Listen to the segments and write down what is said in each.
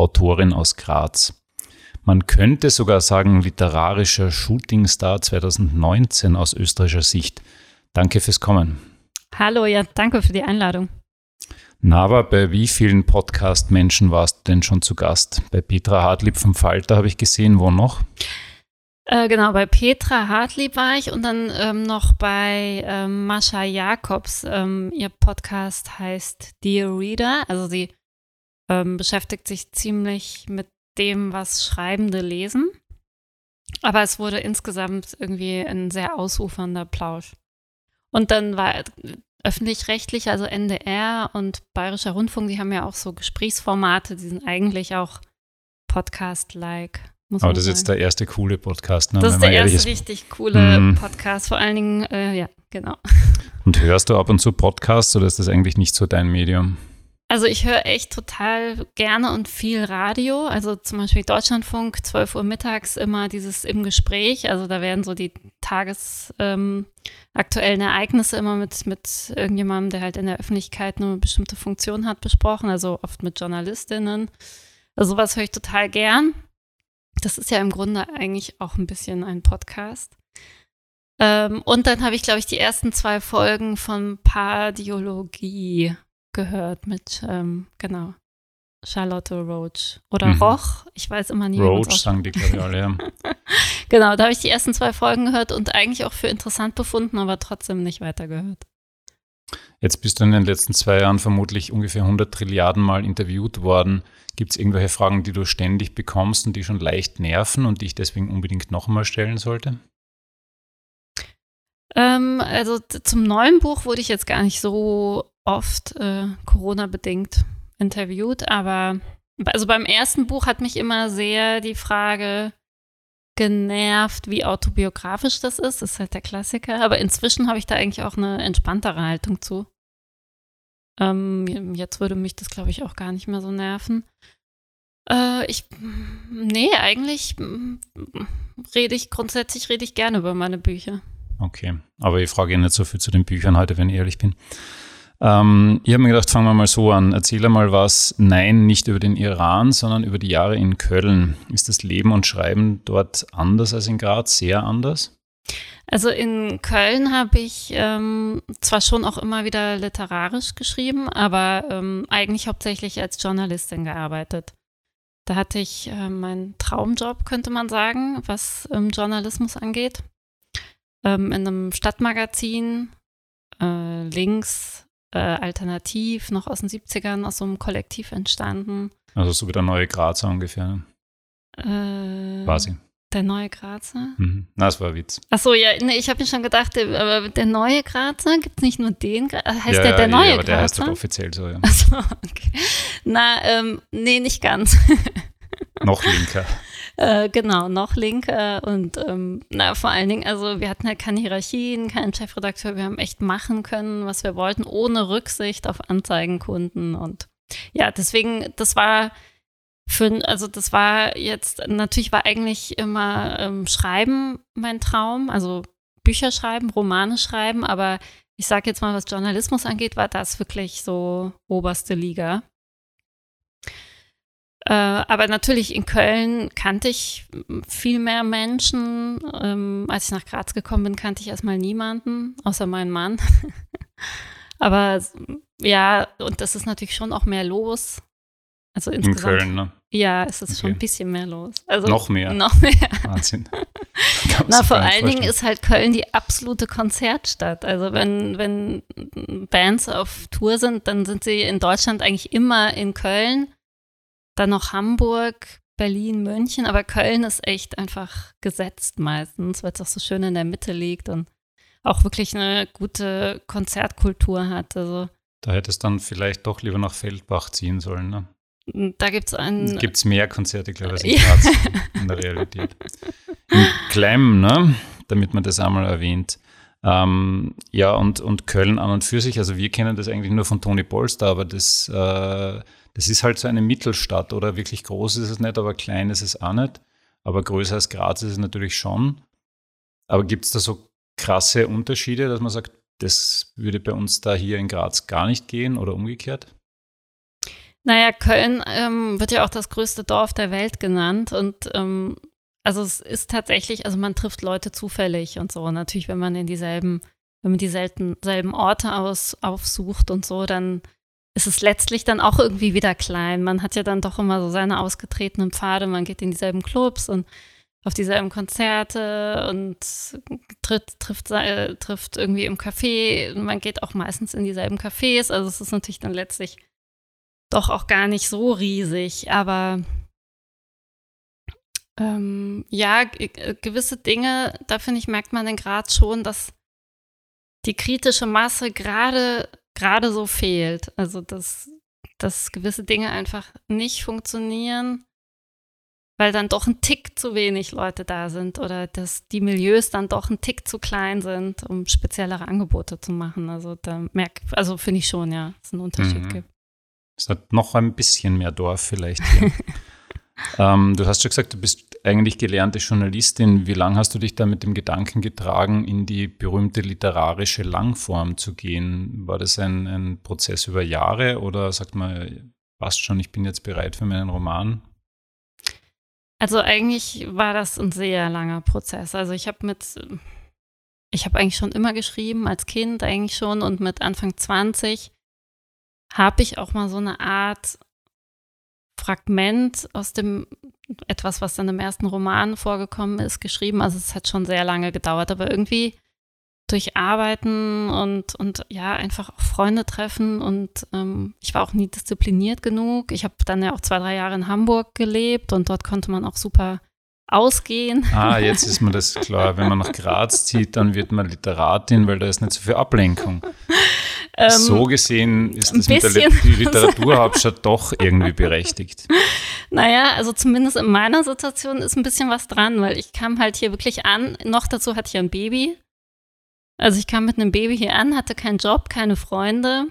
Autorin aus Graz. Man könnte sogar sagen, literarischer Shootingstar 2019 aus österreichischer Sicht. Danke fürs Kommen. Hallo, ja, danke für die Einladung. Nava, bei wie vielen Podcast-Menschen warst du denn schon zu Gast? Bei Petra Hartlieb vom Falter habe ich gesehen, wo noch? Äh, genau, bei Petra Hartlieb war ich und dann ähm, noch bei ähm, Mascha Jakobs. Ähm, ihr Podcast heißt Dear Reader. Also sie ähm, beschäftigt sich ziemlich mit dem, was Schreibende lesen. Aber es wurde insgesamt irgendwie ein sehr ausufernder Plausch. Und dann war öffentlich-rechtlich, also NDR und Bayerischer Rundfunk, die haben ja auch so Gesprächsformate, die sind eigentlich auch Podcast-like. Aber das ist jetzt der erste coole Podcast, ne? Das ist der erste ist. richtig coole mm. Podcast, vor allen Dingen, äh, ja, genau. Und hörst du ab und zu Podcasts oder ist das eigentlich nicht so dein Medium? Also ich höre echt total gerne und viel Radio. Also zum Beispiel Deutschlandfunk, 12 Uhr mittags immer dieses im Gespräch. Also da werden so die tagesaktuellen ähm, Ereignisse immer mit, mit irgendjemandem, der halt in der Öffentlichkeit eine bestimmte Funktion hat, besprochen. Also oft mit Journalistinnen. Also sowas höre ich total gern. Das ist ja im Grunde eigentlich auch ein bisschen ein Podcast. Ähm, und dann habe ich, glaube ich, die ersten zwei Folgen von Pardiologie gehört mit, ähm, genau, Charlotte Roach oder mhm. Roch. Ich weiß immer nie. Roach sagen die, glaube ich, alle, ja. genau, da habe ich die ersten zwei Folgen gehört und eigentlich auch für interessant befunden, aber trotzdem nicht weitergehört. Jetzt bist du in den letzten zwei Jahren vermutlich ungefähr 100 Trilliarden Mal interviewt worden. Gibt es irgendwelche Fragen, die du ständig bekommst und die schon leicht nerven und die ich deswegen unbedingt nochmal stellen sollte? Ähm, also zum neuen Buch wurde ich jetzt gar nicht so oft äh, Corona-bedingt interviewt, aber also beim ersten Buch hat mich immer sehr die Frage genervt, wie autobiografisch das ist. Das ist halt der Klassiker. Aber inzwischen habe ich da eigentlich auch eine entspanntere Haltung zu. Ähm, jetzt würde mich das, glaube ich, auch gar nicht mehr so nerven. Äh, ich, nee, eigentlich rede ich, grundsätzlich rede ich gerne über meine Bücher. Okay, aber ich frage nicht so viel zu den Büchern heute, wenn ich ehrlich bin. Ähm, ich habe mir gedacht, fangen wir mal so an. Erzähl mal was, nein, nicht über den Iran, sondern über die Jahre in Köln. Ist das Leben und Schreiben dort anders als in Graz, sehr anders? Also in Köln habe ich ähm, zwar schon auch immer wieder literarisch geschrieben, aber ähm, eigentlich hauptsächlich als Journalistin gearbeitet. Da hatte ich äh, meinen Traumjob, könnte man sagen, was ähm, Journalismus angeht. Ähm, in einem Stadtmagazin, äh, links äh, alternativ, noch aus den 70ern, aus so einem Kollektiv entstanden. Also so wie der neue Grazer ungefähr. Ne? Äh, Quasi. Der neue Grazer? Mhm. Na, das war ein Witz. Achso, ja, nee, ich habe mir schon gedacht, aber der neue Grazer, gibt es nicht nur den Grazer? Heißt ja, der der neue ja, aber Grazer? der heißt halt offiziell so, ja. Achso, okay. Na, ähm, nee, nicht ganz. Noch linker. Äh, genau, noch linker und ähm, na, vor allen Dingen, also wir hatten ja keine Hierarchien, keinen Chefredakteur, wir haben echt machen können, was wir wollten, ohne Rücksicht auf Anzeigenkunden und ja, deswegen, das war für, also das war jetzt, natürlich war eigentlich immer ähm, Schreiben mein Traum, also Bücher schreiben, Romane schreiben, aber ich sage jetzt mal, was Journalismus angeht, war das wirklich so oberste Liga. Äh, aber natürlich in Köln kannte ich viel mehr Menschen. Ähm, als ich nach Graz gekommen bin, kannte ich erstmal niemanden, außer meinen Mann. aber ja, und das ist natürlich schon auch mehr los. Also insgesamt. In Köln, ne? Ja, es ist okay. schon ein bisschen mehr los. Also noch mehr. Noch mehr. Wahnsinn. Na, vor allen Dingen ist halt Köln die absolute Konzertstadt. Also wenn, wenn Bands auf Tour sind, dann sind sie in Deutschland eigentlich immer in Köln dann noch Hamburg, Berlin, München, aber Köln ist echt einfach gesetzt meistens, weil es auch so schön in der Mitte liegt und auch wirklich eine gute Konzertkultur hat. Also da hätte es dann vielleicht doch lieber nach Feldbach ziehen sollen, ne? da gibt es ein. Gibt es mehr Konzerte, glaube ich, als in Graz in der Realität. In Klemm, ne? damit man das einmal erwähnt. Ähm, ja, und, und Köln an und für sich, also wir kennen das eigentlich nur von Toni Polster, aber das, äh, das ist halt so eine Mittelstadt oder wirklich groß ist es nicht, aber klein ist es auch nicht. Aber größer als Graz ist es natürlich schon. Aber gibt es da so krasse Unterschiede, dass man sagt, das würde bei uns da hier in Graz gar nicht gehen oder umgekehrt? Naja, Köln ähm, wird ja auch das größte Dorf der Welt genannt und ähm, also es ist tatsächlich, also man trifft Leute zufällig und so. Natürlich, wenn man in dieselben, wenn man dieselben selben Orte aus, aufsucht und so, dann ist es letztlich dann auch irgendwie wieder klein. Man hat ja dann doch immer so seine ausgetretenen Pfade, man geht in dieselben Clubs und auf dieselben Konzerte und tritt, trifft, äh, trifft irgendwie im Café. Man geht auch meistens in dieselben Cafés. Also es ist natürlich dann letztlich doch auch gar nicht so riesig. Aber ähm, ja, gewisse Dinge, da finde ich, merkt man in Graz schon, dass die kritische Masse gerade gerade so fehlt. Also dass, dass gewisse Dinge einfach nicht funktionieren weil dann doch ein Tick zu wenig Leute da sind oder dass die Milieus dann doch ein Tick zu klein sind, um speziellere Angebote zu machen. Also da merke, also finde ich schon, ja, dass es einen Unterschied mhm. gibt. Es hat noch ein bisschen mehr Dorf vielleicht hier. ähm, du hast schon gesagt, du bist eigentlich gelernte Journalistin. Wie lange hast du dich da mit dem Gedanken getragen, in die berühmte literarische Langform zu gehen? War das ein, ein Prozess über Jahre oder sagt man, passt schon, ich bin jetzt bereit für meinen Roman? Also eigentlich war das ein sehr langer Prozess. Also ich habe mit, ich habe eigentlich schon immer geschrieben, als Kind eigentlich schon und mit Anfang 20 habe ich auch mal so eine Art Fragment aus dem, etwas, was dann im ersten Roman vorgekommen ist, geschrieben. Also es hat schon sehr lange gedauert, aber irgendwie durch Arbeiten und, und ja, einfach auch Freunde treffen. Und ähm, ich war auch nie diszipliniert genug. Ich habe dann ja auch zwei, drei Jahre in Hamburg gelebt und dort konnte man auch super ausgehen. Ah, jetzt ist mir das klar. Wenn man nach Graz zieht, dann wird man Literatin, weil da ist nicht so viel Ablenkung. Ähm, so gesehen ist das mit der Literaturhauptstadt doch irgendwie berechtigt. Naja, also zumindest in meiner Situation ist ein bisschen was dran, weil ich kam halt hier wirklich an. Noch dazu hatte ich ein Baby. Also ich kam mit einem Baby hier an, hatte keinen Job, keine Freunde.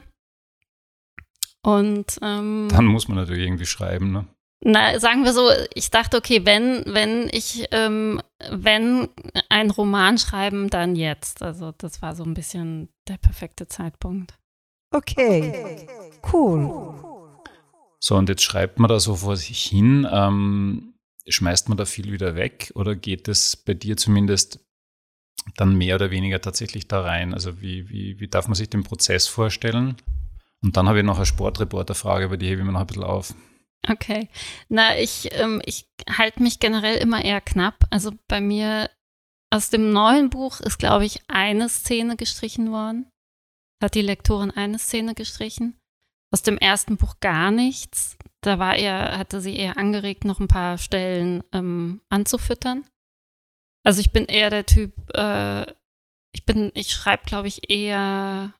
Und ähm, dann muss man natürlich irgendwie schreiben, ne? Na, sagen wir so, ich dachte, okay, wenn, wenn ich, ähm, wenn ein Roman schreiben, dann jetzt. Also das war so ein bisschen der perfekte Zeitpunkt. Okay, cool. So, und jetzt schreibt man da so vor sich hin. Ähm, schmeißt man da viel wieder weg oder geht es bei dir zumindest dann mehr oder weniger tatsächlich da rein? Also wie, wie, wie darf man sich den Prozess vorstellen? Und dann habe ich noch eine Sportreporterfrage, aber die hebe ich mir noch ein bisschen auf. Okay. Na, ich, ähm, ich halte mich generell immer eher knapp. Also bei mir aus dem neuen Buch ist, glaube ich, eine Szene gestrichen worden. Hat die Lektorin eine Szene gestrichen. Aus dem ersten Buch gar nichts. Da war eher, hatte sie eher angeregt, noch ein paar Stellen ähm, anzufüttern. Also ich bin eher der Typ, äh, ich bin, ich schreibe, glaube ich, eher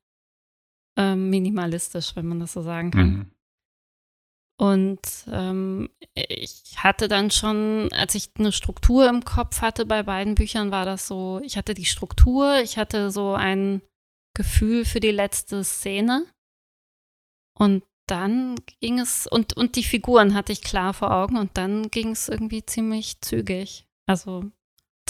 äh, minimalistisch, wenn man das so sagen kann. Mhm. Und ähm, ich hatte dann schon, als ich eine Struktur im Kopf hatte bei beiden Büchern, war das so, ich hatte die Struktur, ich hatte so ein Gefühl für die letzte Szene. Und dann ging es, und, und die Figuren hatte ich klar vor Augen und dann ging es irgendwie ziemlich zügig. Also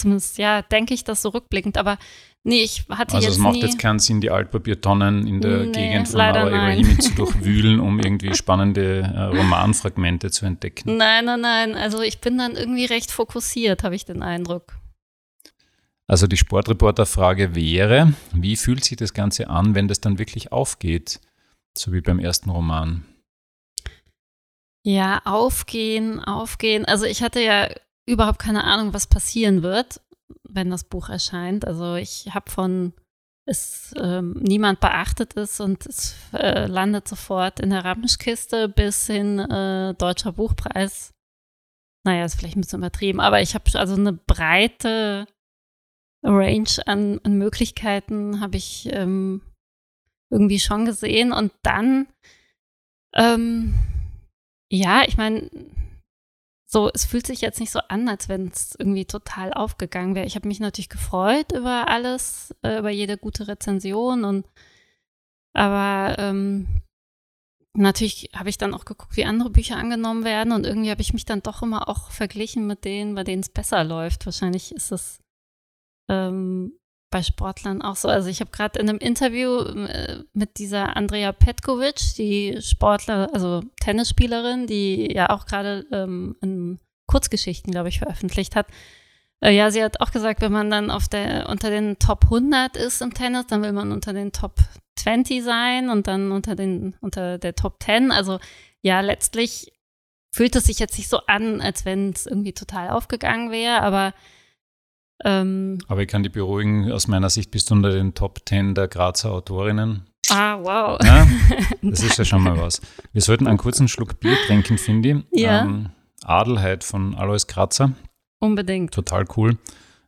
Zumindest, ja, denke ich das so rückblickend. Aber nee, ich hatte also jetzt. Also, es macht nie jetzt keinen Sinn, die Altpapiertonnen in der nee, Gegend von Ibrahimi zu durchwühlen, um irgendwie spannende äh, Romanfragmente zu entdecken. Nein, nein, nein. Also, ich bin dann irgendwie recht fokussiert, habe ich den Eindruck. Also, die Sportreporter-Frage wäre: Wie fühlt sich das Ganze an, wenn das dann wirklich aufgeht? So wie beim ersten Roman. Ja, aufgehen, aufgehen. Also ich hatte ja überhaupt keine Ahnung, was passieren wird, wenn das Buch erscheint. Also ich habe von es ähm, niemand beachtet ist und es äh, landet sofort in der Ramschkiste bis hin äh, Deutscher Buchpreis. Naja, ist vielleicht ein bisschen übertrieben, aber ich habe also eine breite Range an, an Möglichkeiten habe ich ähm, irgendwie schon gesehen und dann ähm, ja, ich meine, so, es fühlt sich jetzt nicht so an, als wenn es irgendwie total aufgegangen wäre. Ich habe mich natürlich gefreut über alles, äh, über jede gute Rezension und aber ähm, natürlich habe ich dann auch geguckt, wie andere Bücher angenommen werden und irgendwie habe ich mich dann doch immer auch verglichen mit denen, bei denen es besser läuft. Wahrscheinlich ist es ähm, bei Sportlern auch so. Also ich habe gerade in einem Interview äh, mit dieser Andrea Petkovic, die Sportler, also Tennisspielerin, die ja auch gerade ähm, in Kurzgeschichten, glaube ich, veröffentlicht hat. Äh, ja, sie hat auch gesagt, wenn man dann auf der, unter den Top 100 ist im Tennis, dann will man unter den Top 20 sein und dann unter, den, unter der Top 10. Also ja, letztlich fühlt es sich jetzt nicht so an, als wenn es irgendwie total aufgegangen wäre, aber ähm, Aber ich kann dich beruhigen, aus meiner Sicht bist du unter den Top 10 der Grazer Autorinnen. Ah, wow. Ja, das ist ja schon mal was. Wir sollten einen kurzen Schluck Bier trinken, finde ich. Ja. Ähm, Adelheid von Alois Grazer. Unbedingt. Total cool.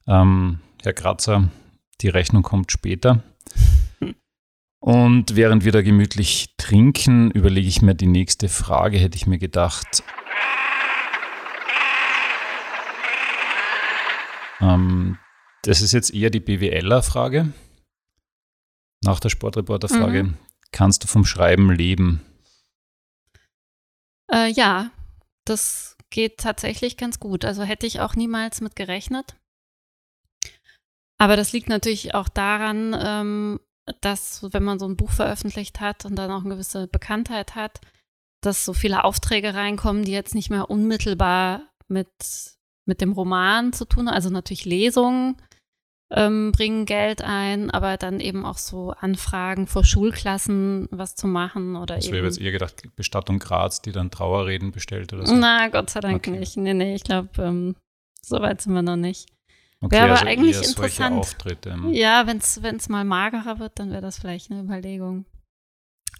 Ähm, Herr Grazer, die Rechnung kommt später. Und während wir da gemütlich trinken, überlege ich mir die nächste Frage, hätte ich mir gedacht. Ähm, das ist jetzt eher die BWLer-Frage. Nach der Sportreporter-Frage. Mhm. Kannst du vom Schreiben leben? Äh, ja, das geht tatsächlich ganz gut. Also hätte ich auch niemals mit gerechnet. Aber das liegt natürlich auch daran, ähm, dass, wenn man so ein Buch veröffentlicht hat und dann auch eine gewisse Bekanntheit hat, dass so viele Aufträge reinkommen, die jetzt nicht mehr unmittelbar mit mit dem Roman zu tun. Also natürlich Lesungen ähm, bringen Geld ein, aber dann eben auch so Anfragen vor Schulklassen was zu machen oder das eben. wäre jetzt eher gedacht, Bestattung Graz, die dann Trauerreden bestellt oder so. Na, Gott sei Dank okay. nicht. Nee, nee, ich glaube, ähm, so weit sind wir noch nicht. Okay, wäre aber also eigentlich interessant. Auftritte. Ja, wenn es mal magerer wird, dann wäre das vielleicht eine Überlegung.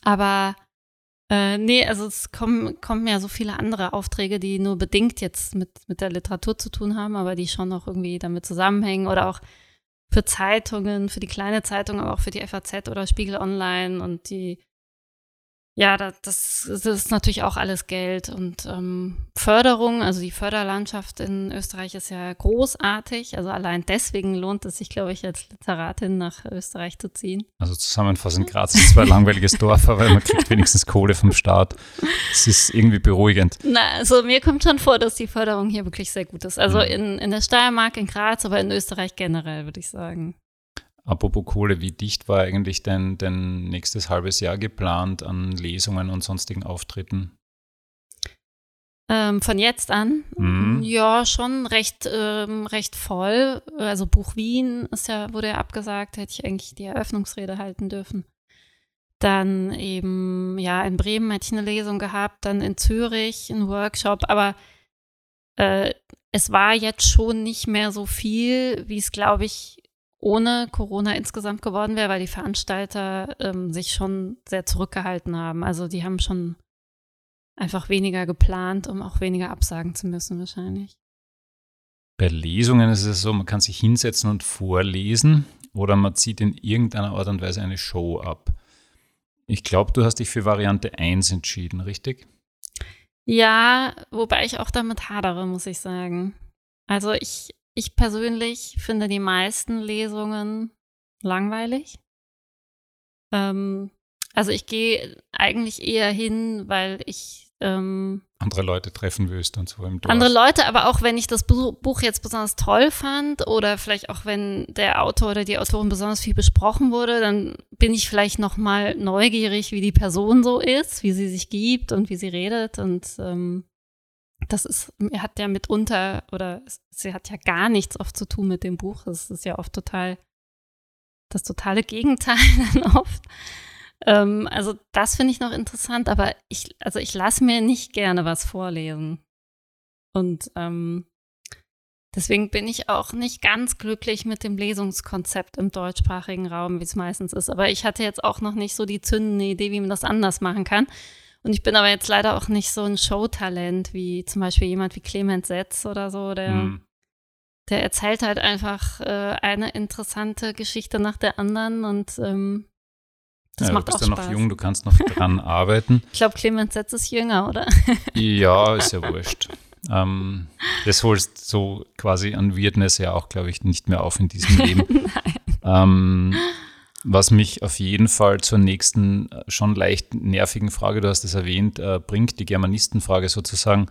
Aber äh, nee, also es kommen, kommen ja so viele andere Aufträge, die nur bedingt jetzt mit, mit der Literatur zu tun haben, aber die schon auch irgendwie damit zusammenhängen oder auch für Zeitungen, für die kleine Zeitung, aber auch für die FAZ oder Spiegel Online und die ja, das, das, ist natürlich auch alles Geld und ähm, Förderung, also die Förderlandschaft in Österreich ist ja großartig. Also allein deswegen lohnt es sich, glaube ich, als Literatin nach Österreich zu ziehen. Also zusammenfassend, Graz ist zwar ein langweiliges Dorf, aber man kriegt wenigstens Kohle vom Staat. Es ist irgendwie beruhigend. Na, also mir kommt schon vor, dass die Förderung hier wirklich sehr gut ist. Also mhm. in, in der Steiermark, in Graz, aber in Österreich generell, würde ich sagen. Apropos Kohle, wie dicht war eigentlich dein, dein nächstes halbes Jahr geplant an Lesungen und sonstigen Auftritten? Ähm, von jetzt an? Mhm. Ja, schon recht, ähm, recht voll. Also Buch Wien ist ja, wurde ja abgesagt, hätte ich eigentlich die Eröffnungsrede halten dürfen. Dann eben, ja, in Bremen hätte ich eine Lesung gehabt, dann in Zürich ein Workshop, aber äh, es war jetzt schon nicht mehr so viel, wie es, glaube ich, ohne Corona insgesamt geworden wäre, weil die Veranstalter ähm, sich schon sehr zurückgehalten haben. Also die haben schon einfach weniger geplant, um auch weniger absagen zu müssen wahrscheinlich. Bei Lesungen ist es so, man kann sich hinsetzen und vorlesen oder man zieht in irgendeiner Art und Weise eine Show ab. Ich glaube, du hast dich für Variante 1 entschieden, richtig? Ja, wobei ich auch damit hadere, muss ich sagen. Also ich ich persönlich finde die meisten Lesungen langweilig. Ähm, also ich gehe eigentlich eher hin, weil ich ähm, andere Leute treffen willst und so im Dorf. Andere Leute, aber auch wenn ich das Buch jetzt besonders toll fand oder vielleicht auch wenn der Autor oder die Autorin besonders viel besprochen wurde, dann bin ich vielleicht noch mal neugierig, wie die Person so ist, wie sie sich gibt und wie sie redet und ähm, das ist, er hat ja mitunter, oder sie hat ja gar nichts oft zu tun mit dem Buch. Es ist ja oft total das totale Gegenteil dann oft. Ähm, also das finde ich noch interessant, aber ich, also ich lasse mir nicht gerne was vorlesen. Und ähm, deswegen bin ich auch nicht ganz glücklich mit dem Lesungskonzept im deutschsprachigen Raum, wie es meistens ist. Aber ich hatte jetzt auch noch nicht so die zündende Idee, wie man das anders machen kann. Und ich bin aber jetzt leider auch nicht so ein Showtalent wie zum Beispiel jemand wie Clemens Setz oder so, der, mhm. der erzählt halt einfach äh, eine interessante Geschichte nach der anderen und ähm, Das ja, macht du bist auch ja Spaß. noch jung, du kannst noch dran arbeiten. Ich glaube, Clemens Setz ist jünger, oder? Ja, ist ja wurscht. Ähm, das holst so quasi an Weirdness ja auch, glaube ich, nicht mehr auf in diesem Leben. ähm, was mich auf jeden Fall zur nächsten äh, schon leicht nervigen Frage, du hast es erwähnt, äh, bringt, die Germanistenfrage sozusagen.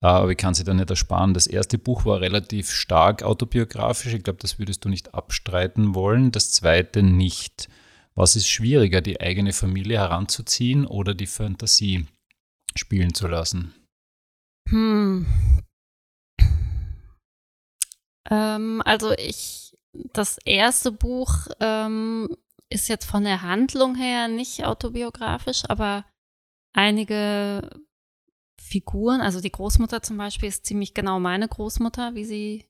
Äh, aber ich kann sie da nicht ersparen. Das erste Buch war relativ stark autobiografisch. Ich glaube, das würdest du nicht abstreiten wollen. Das zweite nicht. Was ist schwieriger, die eigene Familie heranzuziehen oder die Fantasie spielen zu lassen? Hm. Ähm, also ich, das erste Buch ähm, ist jetzt von der Handlung her nicht autobiografisch, aber einige Figuren, also die Großmutter zum Beispiel ist ziemlich genau meine Großmutter, wie sie,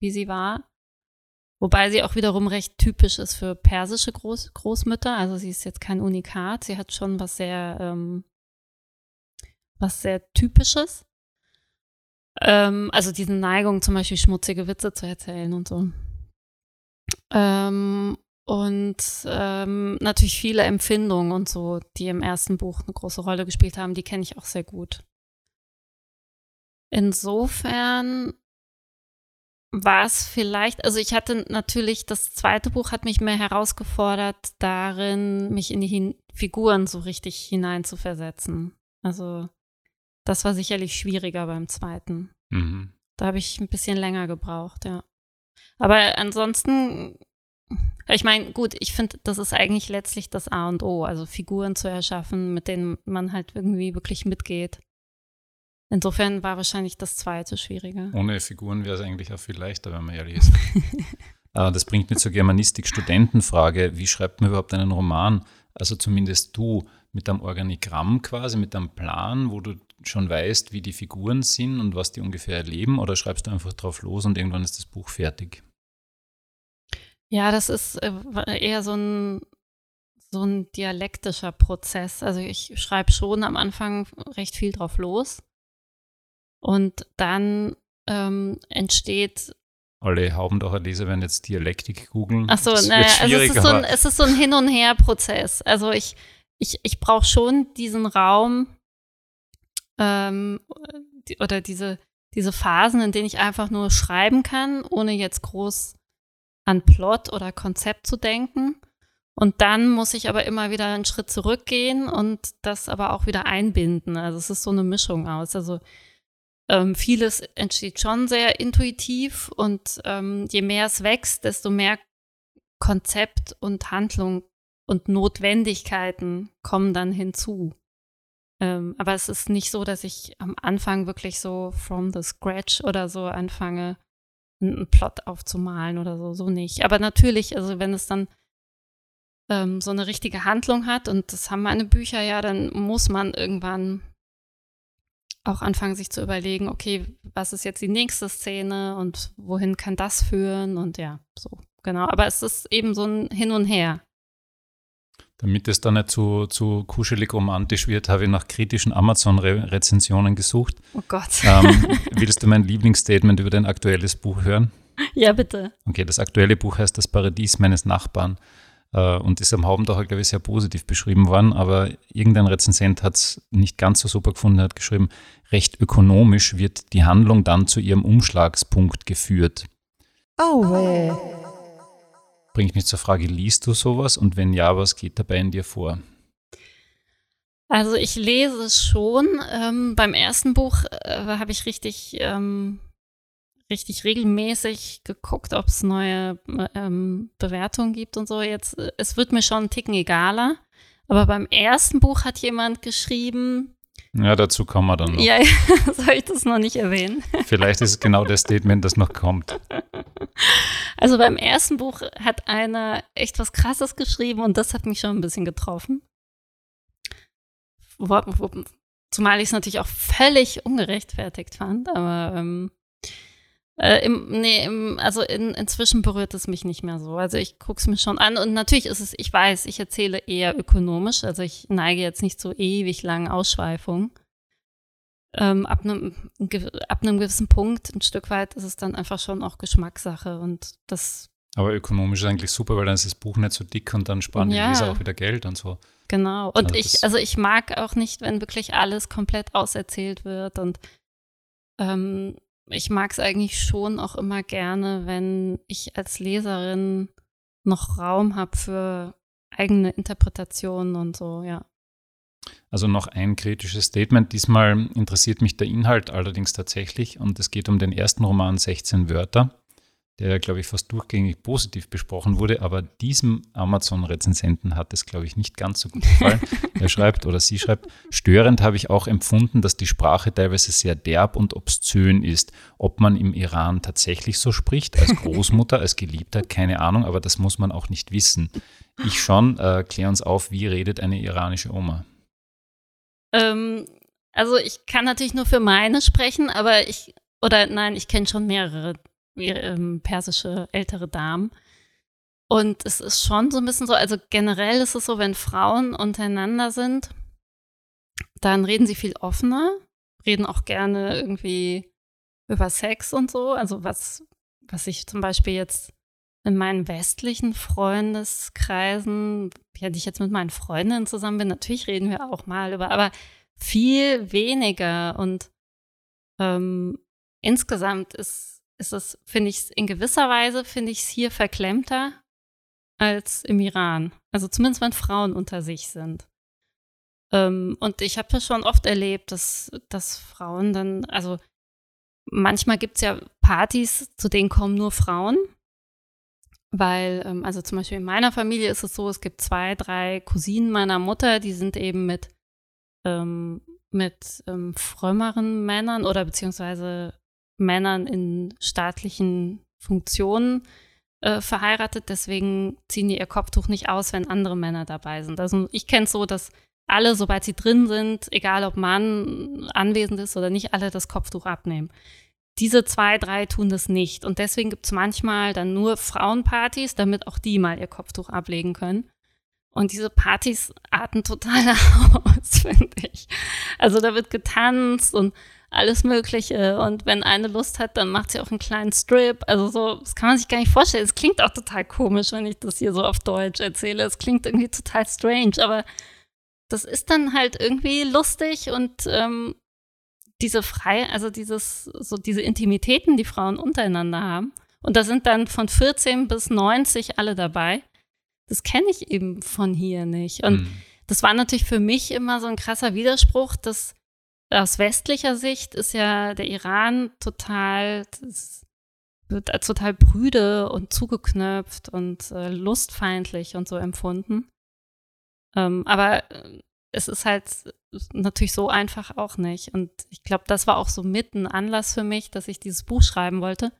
wie sie war. Wobei sie auch wiederum recht typisch ist für persische Groß Großmütter. Also sie ist jetzt kein Unikat, sie hat schon was sehr, ähm, was sehr Typisches. Ähm, also diese Neigung, zum Beispiel schmutzige Witze zu erzählen und so. Ähm, und ähm, natürlich viele Empfindungen und so, die im ersten Buch eine große Rolle gespielt haben, die kenne ich auch sehr gut. Insofern war es vielleicht, also ich hatte natürlich, das zweite Buch hat mich mehr herausgefordert, darin, mich in die Hin Figuren so richtig hineinzuversetzen. Also das war sicherlich schwieriger beim zweiten. Mhm. Da habe ich ein bisschen länger gebraucht, ja. Aber ansonsten, ich meine, gut, ich finde, das ist eigentlich letztlich das A und O, also Figuren zu erschaffen, mit denen man halt irgendwie wirklich mitgeht. Insofern war wahrscheinlich das zweite schwieriger. Ohne Figuren wäre es eigentlich auch viel leichter, wenn man ehrlich ist. das bringt mich zur Germanistik-Studentenfrage. Wie schreibt man überhaupt einen Roman? Also zumindest du mit einem Organigramm quasi, mit einem Plan, wo du schon weißt, wie die Figuren sind und was die ungefähr erleben, oder schreibst du einfach drauf los und irgendwann ist das Buch fertig? Ja, das ist äh, eher so ein, so ein dialektischer Prozess. Also ich schreibe schon am Anfang recht viel drauf los. Und dann ähm, entsteht. Alle Haubendacher Leser werden jetzt Dialektik googeln. Achso, Das naja, also es ist, so ein, es ist so ein Hin- und Her-Prozess. Also ich, ich, ich brauche schon diesen Raum ähm, die, oder diese, diese Phasen, in denen ich einfach nur schreiben kann, ohne jetzt groß an Plot oder Konzept zu denken. Und dann muss ich aber immer wieder einen Schritt zurückgehen und das aber auch wieder einbinden. Also es ist so eine Mischung aus. Also ähm, vieles entsteht schon sehr intuitiv und ähm, je mehr es wächst, desto mehr Konzept und Handlung und Notwendigkeiten kommen dann hinzu. Ähm, aber es ist nicht so, dass ich am Anfang wirklich so from the scratch oder so anfange, einen Plot aufzumalen oder so, so nicht. Aber natürlich, also wenn es dann ähm, so eine richtige Handlung hat, und das haben meine Bücher ja, dann muss man irgendwann auch anfangen, sich zu überlegen, okay, was ist jetzt die nächste Szene und wohin kann das führen und ja, so, genau. Aber es ist eben so ein Hin und Her. Damit es dann nicht zu, zu kuschelig romantisch wird, habe ich nach kritischen Amazon-Rezensionen gesucht. Oh Gott. Ähm, willst du mein Lieblingsstatement über dein aktuelles Buch hören? Ja, bitte. Okay, das aktuelle Buch heißt Das Paradies meines Nachbarn äh, und ist am Hauptdacher, glaube ich, sehr positiv beschrieben worden, aber irgendein Rezensent hat es nicht ganz so super gefunden, hat geschrieben, recht ökonomisch wird die Handlung dann zu ihrem Umschlagspunkt geführt. Oh, weh. Bringt mich zur Frage, liest du sowas und wenn ja, was geht dabei in dir vor? Also ich lese es schon. Ähm, beim ersten Buch äh, habe ich richtig, ähm, richtig regelmäßig geguckt, ob es neue ähm, Bewertungen gibt und so. Jetzt, äh, es wird mir schon einen Ticken egaler. Aber beim ersten Buch hat jemand geschrieben, Ja, dazu kommen wir dann noch. ja, soll ich das noch nicht erwähnen? Vielleicht ist es genau das Statement, das noch kommt. Also beim ersten Buch hat einer echt was Krasses geschrieben und das hat mich schon ein bisschen getroffen. Zumal ich es natürlich auch völlig ungerechtfertigt fand, aber ähm, äh, im, nee, im, also in, inzwischen berührt es mich nicht mehr so. Also ich gucke es mir schon an und natürlich ist es, ich weiß, ich erzähle eher ökonomisch, also ich neige jetzt nicht zu ewig langen Ausschweifungen. Ähm, ab, einem, ab einem gewissen Punkt, ein Stück weit, ist es dann einfach schon auch Geschmackssache und das Aber ökonomisch ist eigentlich super, weil dann ist das Buch nicht so dick und dann sparen ja. die Leser auch wieder Geld und so. Genau. Und also ich, also ich mag auch nicht, wenn wirklich alles komplett auserzählt wird. Und ähm, ich mag es eigentlich schon auch immer gerne, wenn ich als Leserin noch Raum habe für eigene Interpretationen und so, ja. Also noch ein kritisches Statement. Diesmal interessiert mich der Inhalt allerdings tatsächlich und es geht um den ersten Roman 16 Wörter, der, glaube ich, fast durchgängig positiv besprochen wurde, aber diesem Amazon-Rezensenten hat es, glaube ich, nicht ganz so gut gefallen. er schreibt oder sie schreibt, störend habe ich auch empfunden, dass die Sprache teilweise sehr derb und obszön ist. Ob man im Iran tatsächlich so spricht, als Großmutter, als Geliebter, keine Ahnung, aber das muss man auch nicht wissen. Ich schon, äh, klär uns auf, wie redet eine iranische Oma? Ähm, also ich kann natürlich nur für meine sprechen, aber ich, oder nein, ich kenne schon mehrere persische ältere Damen. Und es ist schon so ein bisschen so, also generell ist es so, wenn Frauen untereinander sind, dann reden sie viel offener, reden auch gerne irgendwie über Sex und so. Also was, was ich zum Beispiel jetzt in meinen westlichen Freundeskreisen, ja, die ich jetzt mit meinen Freundinnen zusammen bin, natürlich reden wir auch mal über, aber viel weniger. Und ähm, insgesamt ist, ist es, finde ich, in gewisser Weise finde ich es hier verklemmter als im Iran. Also zumindest wenn Frauen unter sich sind. Ähm, und ich habe das schon oft erlebt, dass, dass Frauen dann, also manchmal gibt es ja Partys, zu denen kommen nur Frauen weil, ähm, also zum Beispiel in meiner Familie ist es so, es gibt zwei, drei Cousinen meiner Mutter, die sind eben mit, ähm, mit ähm, frömmeren Männern oder beziehungsweise Männern in staatlichen Funktionen äh, verheiratet. Deswegen ziehen die ihr Kopftuch nicht aus, wenn andere Männer dabei sind. Also ich kenne es so, dass alle, sobald sie drin sind, egal ob Mann anwesend ist oder nicht, alle das Kopftuch abnehmen diese zwei, drei tun das nicht. Und deswegen gibt es manchmal dann nur Frauenpartys, damit auch die mal ihr Kopftuch ablegen können. Und diese Partys arten total aus, finde ich. Also da wird getanzt und alles Mögliche. Und wenn eine Lust hat, dann macht sie auch einen kleinen Strip. Also so, das kann man sich gar nicht vorstellen. Es klingt auch total komisch, wenn ich das hier so auf Deutsch erzähle. Es klingt irgendwie total strange, aber das ist dann halt irgendwie lustig und ähm, diese frei, also dieses, so diese Intimitäten, die Frauen untereinander haben. Und da sind dann von 14 bis 90 alle dabei. Das kenne ich eben von hier nicht. Und mhm. das war natürlich für mich immer so ein krasser Widerspruch, dass aus westlicher Sicht ist ja der Iran total, wird als total brüde und zugeknöpft und äh, lustfeindlich und so empfunden. Ähm, aber äh, es ist halt natürlich so einfach auch nicht. Und ich glaube, das war auch so mit ein Anlass für mich, dass ich dieses Buch schreiben wollte,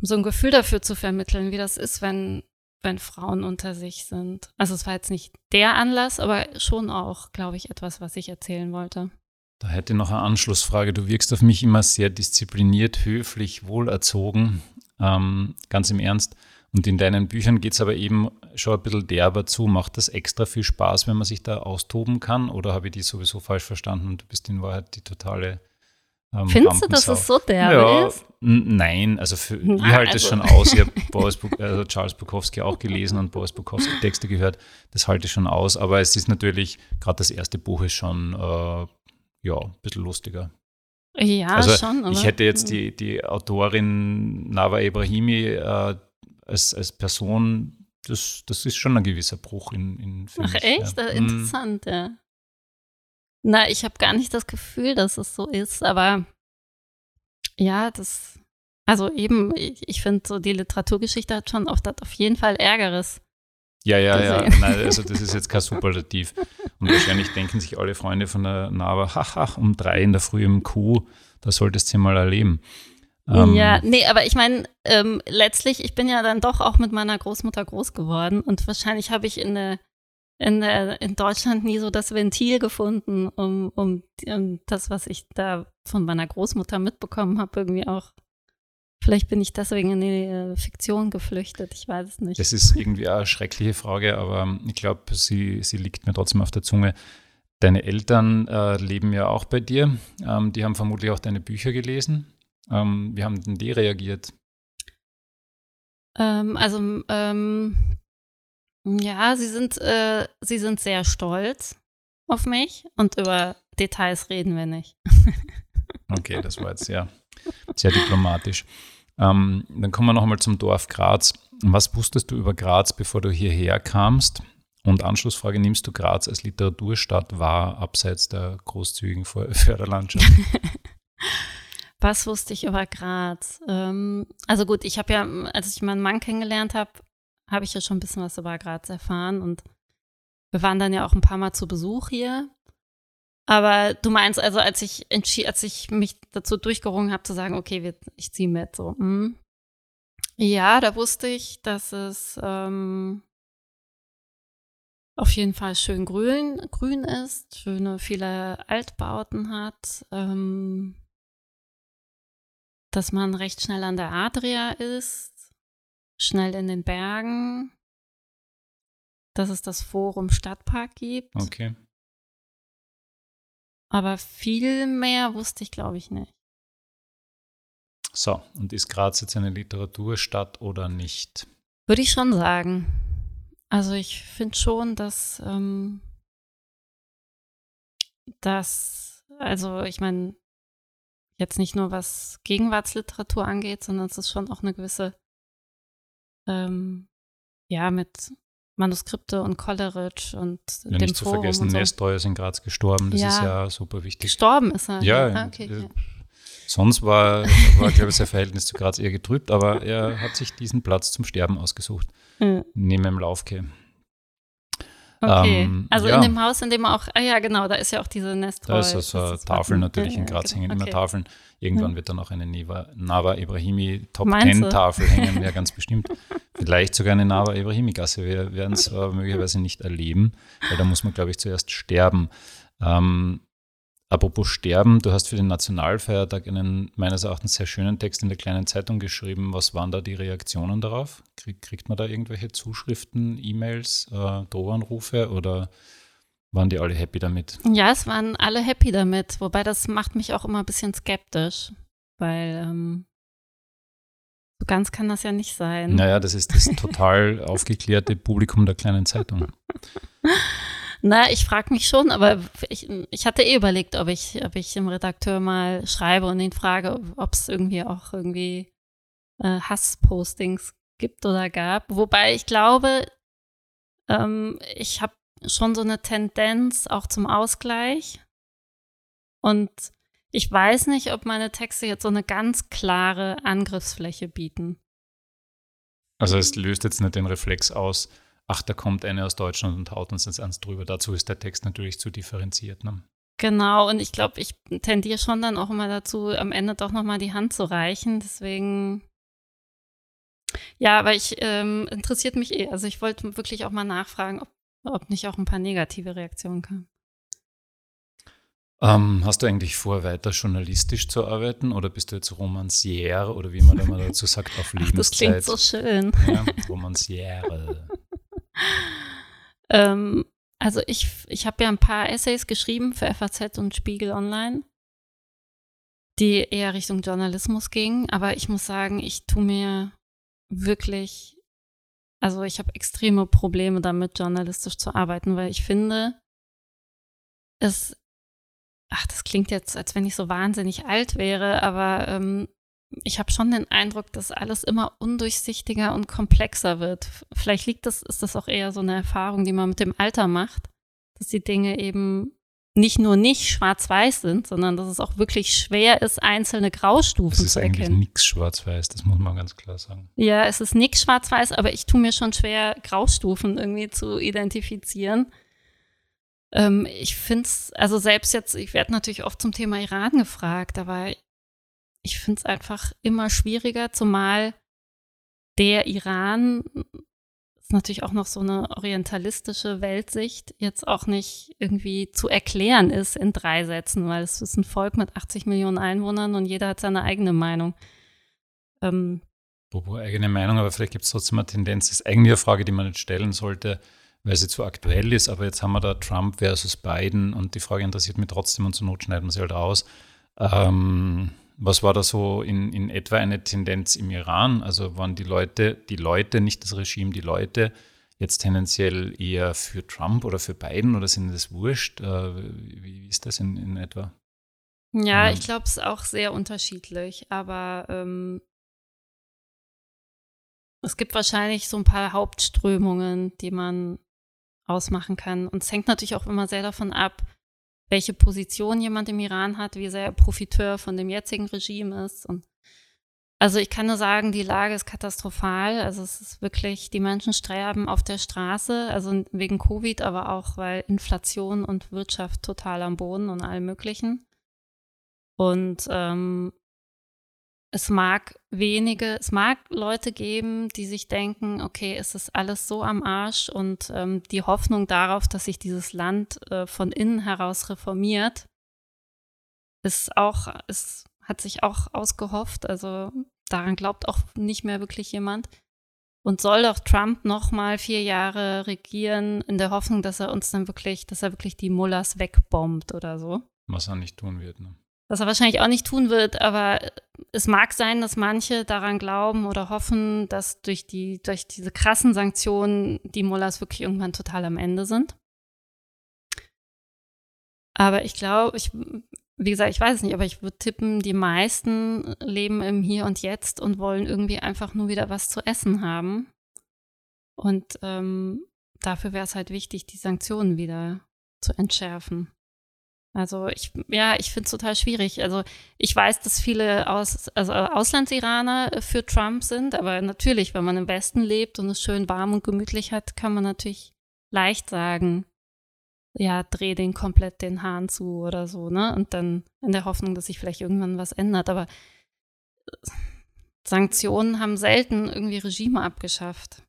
um so ein Gefühl dafür zu vermitteln, wie das ist, wenn, wenn Frauen unter sich sind. Also es war jetzt nicht der Anlass, aber schon auch, glaube ich, etwas, was ich erzählen wollte. Da hätte noch eine Anschlussfrage. Du wirkst auf mich immer sehr diszipliniert, höflich, wohlerzogen. Ähm, ganz im Ernst. Und in deinen Büchern geht es aber eben schon ein bisschen derber zu. Macht das extra viel Spaß, wenn man sich da austoben kann? Oder habe ich die sowieso falsch verstanden und du bist in Wahrheit die totale ähm, Findest du, dass es so derbe ja, ist? Nein, also für, nein, ich halte es also. schon aus. Ich habe also Charles Bukowski auch gelesen und Boris Bukowski Texte gehört. Das halte ich schon aus. Aber es ist natürlich, gerade das erste Buch ist schon äh, ja, ein bisschen lustiger. Ja, also schon. ich hätte jetzt die, die Autorin Nava Ibrahimi, äh, als, als Person, das, das ist schon ein gewisser Bruch in, in Ach echt? Ja. Interessant, ja. Na, ich habe gar nicht das Gefühl, dass es so ist, aber ja, das, also eben, ich, ich finde so, die Literaturgeschichte hat schon oft hat auf jeden Fall Ärgeres. Ja, ja, ja. Nein, also das ist jetzt kein Superlativ. Und wahrscheinlich denken sich alle Freunde von der Nava, haha, um drei in der Früh im Kuh, da solltest du mal erleben. Ähm, ja, nee, aber ich meine, ähm, letztlich, ich bin ja dann doch auch mit meiner Großmutter groß geworden und wahrscheinlich habe ich in, der, in, der, in Deutschland nie so das Ventil gefunden, um, um, um das, was ich da von meiner Großmutter mitbekommen habe, irgendwie auch Vielleicht bin ich deswegen in die äh, Fiktion geflüchtet, ich weiß es nicht. Das ist irgendwie eine schreckliche Frage, aber ich glaube, sie, sie liegt mir trotzdem auf der Zunge. Deine Eltern äh, leben ja auch bei dir. Ähm, die haben vermutlich auch deine Bücher gelesen. Ähm, wie haben denn die reagiert? Ähm, also, ähm, ja, sie sind, äh, sie sind sehr stolz auf mich und über Details reden wir nicht. okay, das war jetzt sehr, sehr diplomatisch. Ähm, dann kommen wir noch einmal zum Dorf Graz. Was wusstest du über Graz, bevor du hierher kamst? Und Anschlussfrage, nimmst du Graz als Literaturstadt wahr, abseits der großzügigen Förderlandschaft? Was wusste ich über Graz? Ähm, also gut, ich habe ja, als ich meinen Mann kennengelernt habe, habe ich ja schon ein bisschen was über Graz erfahren und wir waren dann ja auch ein paar Mal zu Besuch hier. Aber du meinst also, als ich als ich mich dazu durchgerungen habe zu sagen, okay, ich ziehe mit, so. Hm. Ja, da wusste ich, dass es ähm, auf jeden Fall schön grün, grün ist, schöne viele Altbauten hat, ähm, dass man recht schnell an der Adria ist, schnell in den Bergen, dass es das Forum Stadtpark gibt. Okay. Aber viel mehr wusste ich, glaube ich, nicht. So, und ist Graz jetzt eine Literaturstadt oder nicht? Würde ich schon sagen. Also ich finde schon, dass, ähm, dass, also ich meine, jetzt nicht nur was Gegenwartsliteratur angeht, sondern es ist schon auch eine gewisse, ähm, ja, mit Manuskripte und Coleridge und ja, dem nicht zu Forum vergessen, so. Nestor ist in Graz gestorben, das Ja. ist ja super wichtig. Gestorben ist er. Ja, Ah, okay, äh. Sonst war, war glaube ich, sein Verhältnis zu Graz eher getrübt, aber er hat sich diesen Platz zum Sterben ausgesucht, Ja. neben dem Laufke. Okay. Ähm, also in dem Haus, in dem er auch, ah ja, genau, da ist ja auch diese Nestroy. Da ist also Tafel natürlich in Graz genau. hängen immer Okay. Tafeln. Irgendwann wird dann auch eine Neva, Nava Ibrahimi Top Meinst 10 du? Tafel hängen, ja ganz bestimmt. Vielleicht sogar eine Nava Ibrahimi Gasse. Wir werden es aber möglicherweise nicht erleben, weil da muss man, glaube ich, zuerst sterben. Ähm, apropos Sterben, du hast für den Nationalfeiertag einen meines Erachtens sehr schönen Text in der kleinen Zeitung geschrieben. Was waren da die Reaktionen darauf? Krieg, kriegt man da irgendwelche Zuschriften, E-Mails, äh, Drohanrufe oder waren die alle happy damit? Ja, es waren alle happy damit, wobei das macht mich auch immer ein bisschen skeptisch, weil ähm, so ganz kann das ja nicht sein. Naja, das ist das total aufgeklärte Publikum der kleinen Zeitung. Na, ich frage mich schon, aber ich, ich hatte eh überlegt, ob ich, ob ich dem Redakteur mal schreibe und ihn frage, ob es irgendwie auch irgendwie äh, Hasspostings gibt oder gab. Wobei ich glaube, ähm, ich habe schon so eine Tendenz auch zum Ausgleich. Und ich weiß nicht, ob meine Texte jetzt so eine ganz klare Angriffsfläche bieten. Also es löst jetzt nicht den Reflex aus, ach, da kommt eine aus Deutschland und haut uns jetzt eins drüber. Dazu ist der Text natürlich zu differenziert. Ne? Genau, und ich glaube, ich tendiere schon dann auch immer dazu, am Ende doch nochmal die Hand zu reichen. Deswegen, ja, aber ich ähm, interessiert mich eh. Also ich wollte wirklich auch mal nachfragen, ob, ob nicht auch ein paar negative Reaktionen kamen. Ähm, hast du eigentlich vor, weiter journalistisch zu arbeiten oder bist du jetzt Romancière oder wie man mal dazu sagt, auf Ach, das klingt Lebenszeit? so schön. ja, Romancière. Ähm, also ich, ich habe ja ein paar Essays geschrieben für FAZ und Spiegel Online, die eher Richtung Journalismus gingen. Aber ich muss sagen, ich tue mir wirklich, also ich habe extreme Probleme damit, journalistisch zu arbeiten, weil ich finde, es, ach, das klingt jetzt, als wenn ich so wahnsinnig alt wäre, aber ähm, ich habe schon den Eindruck, dass alles immer undurchsichtiger und komplexer wird. Vielleicht liegt das, ist das auch eher so eine Erfahrung, die man mit dem Alter macht, dass die Dinge eben nicht nur nicht schwarz-weiß sind, sondern dass es auch wirklich schwer ist, einzelne Graustufen Es ist zu eigentlich erkennen. nichts schwarz-weiß, das muss man ganz klar sagen. Ja, es ist nichts schwarz-weiß, aber ich tue mir schon schwer, Graustufen irgendwie zu identifizieren. Ähm, ich finde es, also selbst jetzt, ich werde natürlich oft zum Thema Iran gefragt, aber ich finde es einfach immer schwieriger, zumal der Iran ist natürlich auch noch so eine orientalistische Weltsicht, jetzt auch nicht irgendwie zu erklären ist in drei Sätzen, weil es ist ein Volk mit 80 Millionen Einwohnern und jeder hat seine eigene Meinung. Ähm, eigene Meinung, aber vielleicht gibt es trotzdem eine Tendenz. Das ist eigentlich eine Frage, die man nicht stellen sollte, weil sie zu aktuell ist. Aber jetzt haben wir da Trump versus Biden und die Frage interessiert mich trotzdem und zur Not schneiden wir sie halt aus. Ähm, Was war da so in, in etwa eine Tendenz im Iran? Also waren die Leute, die Leute, nicht das Regime, die Leute jetzt tendenziell eher für Trump oder für Biden oder sind das wurscht? Äh, wie, wie, ist das in, in etwa? Ja, ich glaube, es ist auch sehr unterschiedlich, aber ähm, es gibt wahrscheinlich so ein paar Hauptströmungen, die man ausmachen kann. Und es hängt natürlich auch immer sehr davon ab, welche Position jemand im Iran hat, wie sehr er Profiteur von dem jetzigen Regime ist. Und also ich kann nur sagen, die Lage ist katastrophal. Also es ist wirklich, die Menschen sterben auf der Straße, also wegen Covid, aber auch weil Inflation und Wirtschaft total am Boden und allem Möglichen. Und ähm, es mag wenige, es mag Leute geben, die sich denken, okay, es ist alles so am Arsch und ähm, die Hoffnung darauf, dass sich dieses Land äh, von innen heraus reformiert, ist auch, es hat sich auch ausgehofft. Also daran glaubt auch nicht mehr wirklich jemand. Und soll doch Trump noch mal vier Jahre regieren in der Hoffnung, dass er uns dann wirklich, dass er wirklich die Mullers wegbombt oder so. Was er nicht tun wird. Ne? Was er wahrscheinlich auch nicht tun wird, aber es mag sein, dass manche daran glauben oder hoffen, dass durch, die, durch diese krassen Sanktionen die Mullahs wirklich irgendwann total am Ende sind. Aber ich glaube, ich, wie gesagt, ich weiß es nicht, aber ich würde tippen, die meisten leben im Hier und Jetzt und wollen irgendwie einfach nur wieder was zu essen haben. Und ähm, dafür wäre es halt wichtig, die Sanktionen wieder zu entschärfen. Also ich, ja, ich finde es total schwierig. Also ich weiß, dass viele Aus, also Auslandsiraner für Trump sind, aber natürlich, wenn man im Westen lebt und es schön warm und gemütlich hat, kann man natürlich leicht sagen, ja, dreh den komplett den Hahn zu oder so, ne? Und dann in der Hoffnung, dass sich vielleicht irgendwann was ändert. Aber Sanktionen haben selten irgendwie Regime abgeschafft.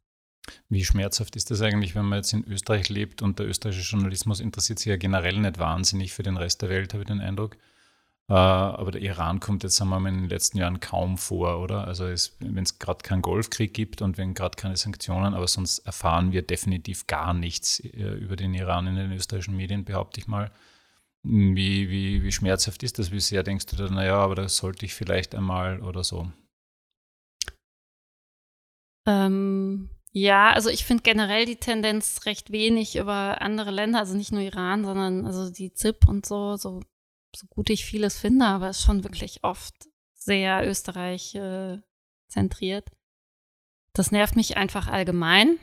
Wie schmerzhaft ist das eigentlich, wenn man jetzt in Österreich lebt und der österreichische Journalismus interessiert sich ja generell nicht wahnsinnig für den Rest der Welt, habe ich den Eindruck. Äh, aber der Iran kommt jetzt, sagen wir mal, in den letzten Jahren kaum vor, oder? Also wenn es gerade keinen Golfkrieg gibt und wenn gerade keine Sanktionen, aber sonst erfahren wir definitiv gar nichts äh, über den Iran in den österreichischen Medien, behaupte ich mal. Wie, wie, wie schmerzhaft ist das? Wie sehr denkst du da, naja, aber das sollte ich vielleicht einmal oder so? Ähm, ja, also ich finde generell die Tendenz recht wenig über andere Länder, also nicht nur Iran, sondern also die ZIP und so, so, so gut ich vieles finde, aber es ist schon wirklich oft sehr Österreich äh, zentriert. Das nervt mich einfach allgemein.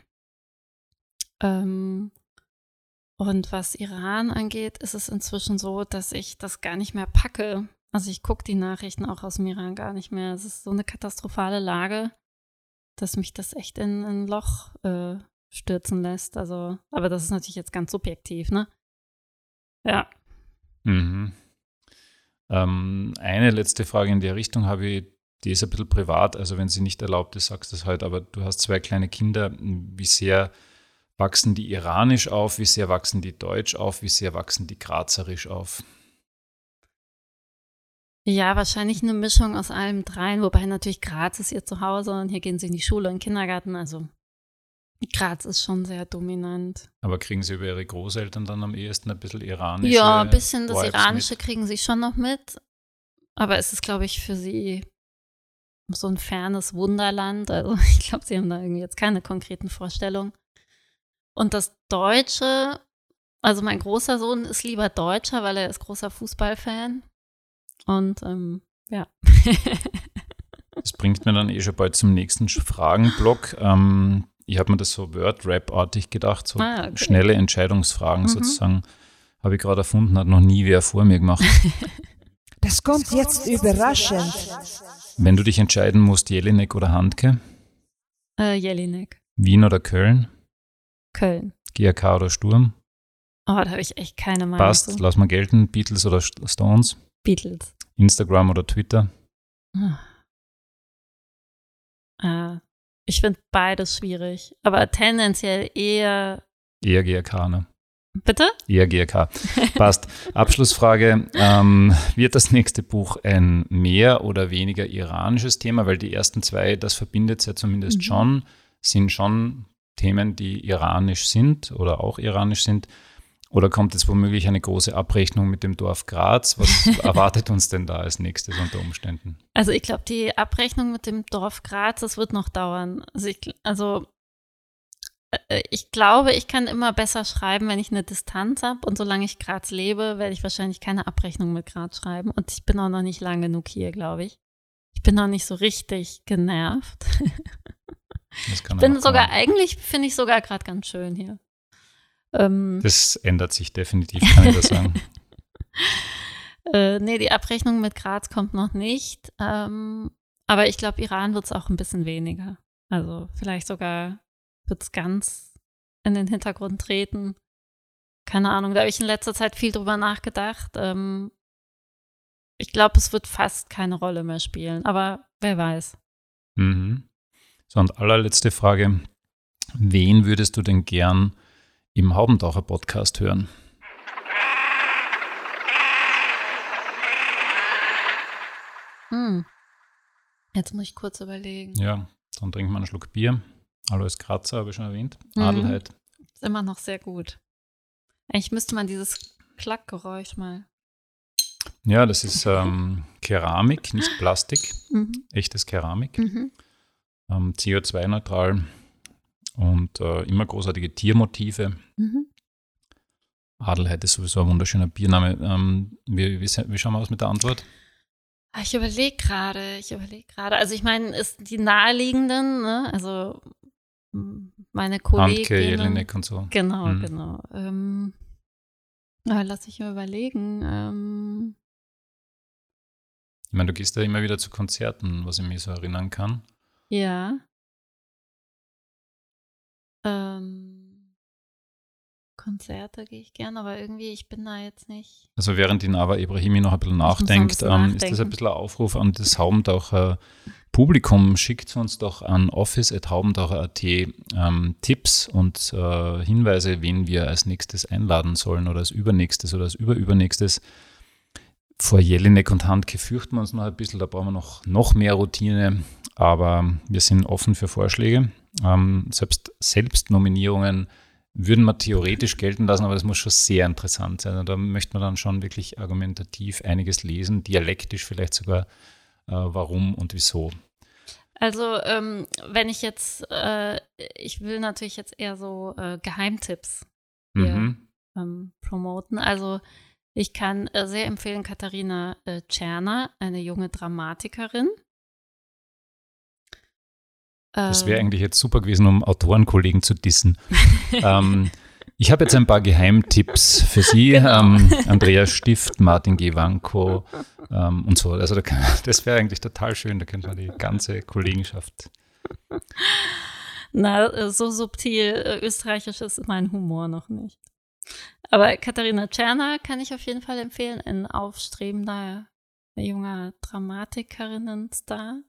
Ähm, und was Iran angeht, ist es inzwischen so, dass ich das gar nicht mehr packe. Also ich gucke die Nachrichten auch aus dem Iran gar nicht mehr. Es ist so eine katastrophale Lage dass mich das echt in ein Loch äh, stürzen lässt. Also, aber das ist natürlich jetzt ganz subjektiv, ne? Ja. Mhm. Ähm, eine letzte Frage in der Richtung habe ich, die ist ein bisschen privat, also wenn sie nicht erlaubt ist, sagst du es halt, aber du hast zwei kleine Kinder. Wie sehr wachsen die iranisch auf? Wie sehr wachsen die deutsch auf? Wie sehr wachsen die grazerisch auf? Ja, wahrscheinlich eine Mischung aus allem dreien, wobei natürlich Graz ist ihr Zuhause und hier gehen sie in die Schule und Kindergarten, also Graz ist schon sehr dominant. Aber kriegen Sie über Ihre Großeltern dann am ehesten ein bisschen iranische Ja, ein bisschen das Vibes Iranische mit? kriegen Sie schon noch mit. Aber es ist, glaube ich, für Sie so ein fernes Wunderland. Also ich glaube, Sie haben da irgendwie jetzt keine konkreten Vorstellungen. Und das Deutsche, also mein großer Sohn ist lieber Deutscher, weil er ist großer Fußballfan. Und ähm, ja. das bringt mir dann eh schon bald zum nächsten Fragenblock. Ähm, ich habe mir das so Word-Rap-artig gedacht, so ah, okay. schnelle Entscheidungsfragen mhm. sozusagen. Habe ich gerade erfunden, hat noch nie wer vor mir gemacht. Das kommt jetzt überraschend. Wenn du dich entscheiden musst, Jelinek oder Handke? Äh, Jelinek. Wien oder Köln? Köln. GRK oder Sturm? Oh, da habe ich echt keine Meinung. Passt, so. lass mal gelten. Beatles oder Stones? Beatles. Instagram oder Twitter? Ah. Äh, ich finde beides schwierig, aber tendenziell eher. Eher GRK, ne? Bitte? Eher GRK. Passt. Abschlussfrage. Ähm, wird das nächste Buch ein mehr oder weniger iranisches Thema? Weil die ersten zwei, das verbindet es ja zumindest mhm. schon, sind schon Themen, die iranisch sind oder auch iranisch sind. Oder kommt jetzt womöglich eine große Abrechnung mit dem Dorf Graz? Was erwartet uns denn da als nächstes unter Umständen? Also ich glaube, die Abrechnung mit dem Dorf Graz, das wird noch dauern. Also ich, also äh, ich glaube, ich kann immer besser schreiben, wenn ich eine Distanz habe. Und solange ich Graz lebe, werde ich wahrscheinlich keine Abrechnung mit Graz schreiben. Und ich bin auch noch nicht lang genug hier, glaube ich. Ich bin noch nicht so richtig genervt. ich bin sogar, eigentlich finde ich sogar gerade ganz schön hier. Ähm, das ändert sich definitiv, kann ich das sagen. äh, nee, die Abrechnung mit Graz kommt noch nicht. Ähm, aber ich glaube, Iran wird es auch ein bisschen weniger. Also vielleicht sogar wird es ganz in den Hintergrund treten. Keine Ahnung, da habe ich in letzter Zeit viel drüber nachgedacht. Ähm, ich glaube, es wird fast keine Rolle mehr spielen, aber wer weiß. Mhm. So, und allerletzte Frage. Wen würdest du denn gern im Haubentaucher-Podcast hören? Hm. Jetzt muss ich kurz überlegen. Ja, dann trinken wir einen Schluck Bier. Alois Kratzer habe ich schon erwähnt. Mhm. Adelheid. Ist immer noch sehr gut. Eigentlich müsste man dieses Klackgeräusch mal. Ja, das ist ähm, Keramik, nicht Plastik. Mhm. Echtes Keramik. Mhm. Ähm, CO2-neutral und äh, immer großartige Tiermotive. Mhm. Adelheid ist sowieso ein wunderschöner Biername. Ähm, wie, wie, wie schauen wir aus mit der Antwort? Ah, ich überlege gerade, ich überlege gerade. Also ich meine, ist die naheliegenden, ne? also meine Kollegin. Jelinek und so. Genau, mhm. genau. Ähm, lass ich mir überlegen. Ähm, ich meine, du gehst ja immer wieder zu Konzerten, was ich mich so erinnern kann. Ja. Ähm, Konzerte gehe ich gern, aber irgendwie, ich bin da jetzt nicht. Also während die Nava Ibrahimi noch ein bisschen nachdenkt, ein bisschen ähm, ist das ein bisschen ein Aufruf an das Haubentaucher Publikum. Schickt uns doch an office.haubentaucher.at ähm, Tipps und äh, Hinweise, wen wir als nächstes einladen sollen oder als übernächstes oder als überübernächstes. Vor Jelinek und Handke fürchten wir uns noch ein bisschen, da brauchen wir noch, noch mehr Routine, aber wir sind offen für Vorschläge. Ähm, selbst Selbstnominierungen würden wir theoretisch gelten lassen, aber das muss schon sehr interessant sein. Und da möchte man dann schon wirklich argumentativ einiges lesen, dialektisch vielleicht sogar, äh, warum und wieso. Also, ähm, wenn ich jetzt, äh, ich will natürlich jetzt eher so äh, Geheimtipps hier, mhm. ähm, promoten. Also, ich kann äh, sehr empfehlen Katharina äh, Czerner, eine junge Dramatikerin. Das wäre ähm. eigentlich jetzt super gewesen, um Autorenkollegen zu dissen. ähm, ich habe jetzt ein paar Geheimtipps für Sie. Genau. Ähm, Andreas Stift, Martin Gewanko ähm, und so. Also da kann, das wäre eigentlich total schön. Da könnte man die ganze Kollegenschaft. Na, so subtil äh, österreichisch ist mein Humor noch nicht. Aber Katharina Czerner kann ich auf jeden Fall empfehlen. Ein aufstrebender junger Dramatikerinnen-Star.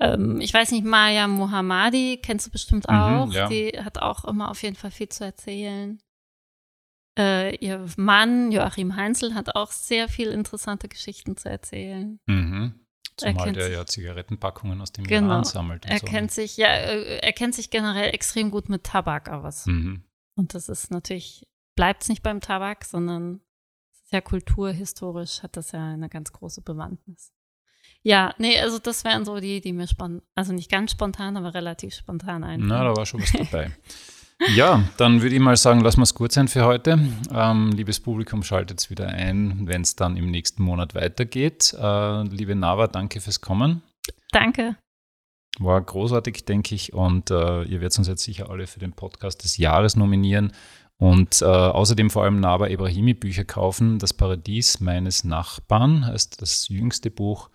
Ähm, ich weiß nicht, Maya Mohammadi kennst du bestimmt mhm, auch. Mhm, ja. Die hat auch immer auf jeden Fall viel zu erzählen. Äh, ihr Mann, Joachim Heinzel, hat auch sehr viel interessante Geschichten zu erzählen. Mhm. Zumal der ja Zigarettenpackungen aus dem genau. Iran sammelt. er so. kennt sich, ja, äh, er kennt sich generell extrem gut mit Tabak aus. Mhm. Und das ist natürlich, bleibt es nicht beim Tabak, sondern ja kulturhistorisch hat das ja eine ganz große Bewandtnis. Ja, nee, also das wären so die, die mir spontan, also nicht ganz spontan, aber relativ spontan einfallen. Na, da war schon was dabei. ja, dann würde ich mal sagen, lassen wir es gut sein für heute. Ähm, liebes Publikum, schaltet es wieder ein, wenn es dann im nächsten Monat weitergeht. Äh, liebe Nava, danke fürs Kommen. Danke. War großartig, denke ich. Und äh, ihr werdet uns jetzt sicher alle für den Podcast des Jahres nominieren. Und äh, außerdem vor allem Nava Ibrahimi Bücher kaufen. Das Paradies meines Nachbarn heißt das jüngste Buch.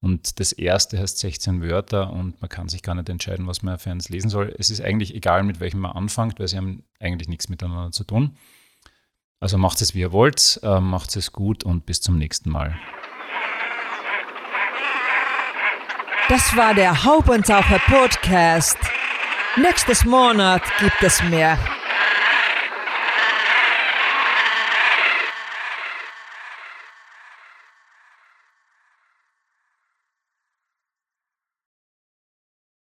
Und das erste heißt 16 Wörter und man kann sich gar nicht entscheiden, was man für eins lesen soll. Es ist eigentlich egal, mit welchem man anfängt, weil sie haben eigentlich nichts miteinander zu tun. Also macht es, wie ihr wollt, äh, macht es gut und bis zum nächsten Mal. Das war der Haupentaucher Podcast. Nächstes Monat gibt es mehr.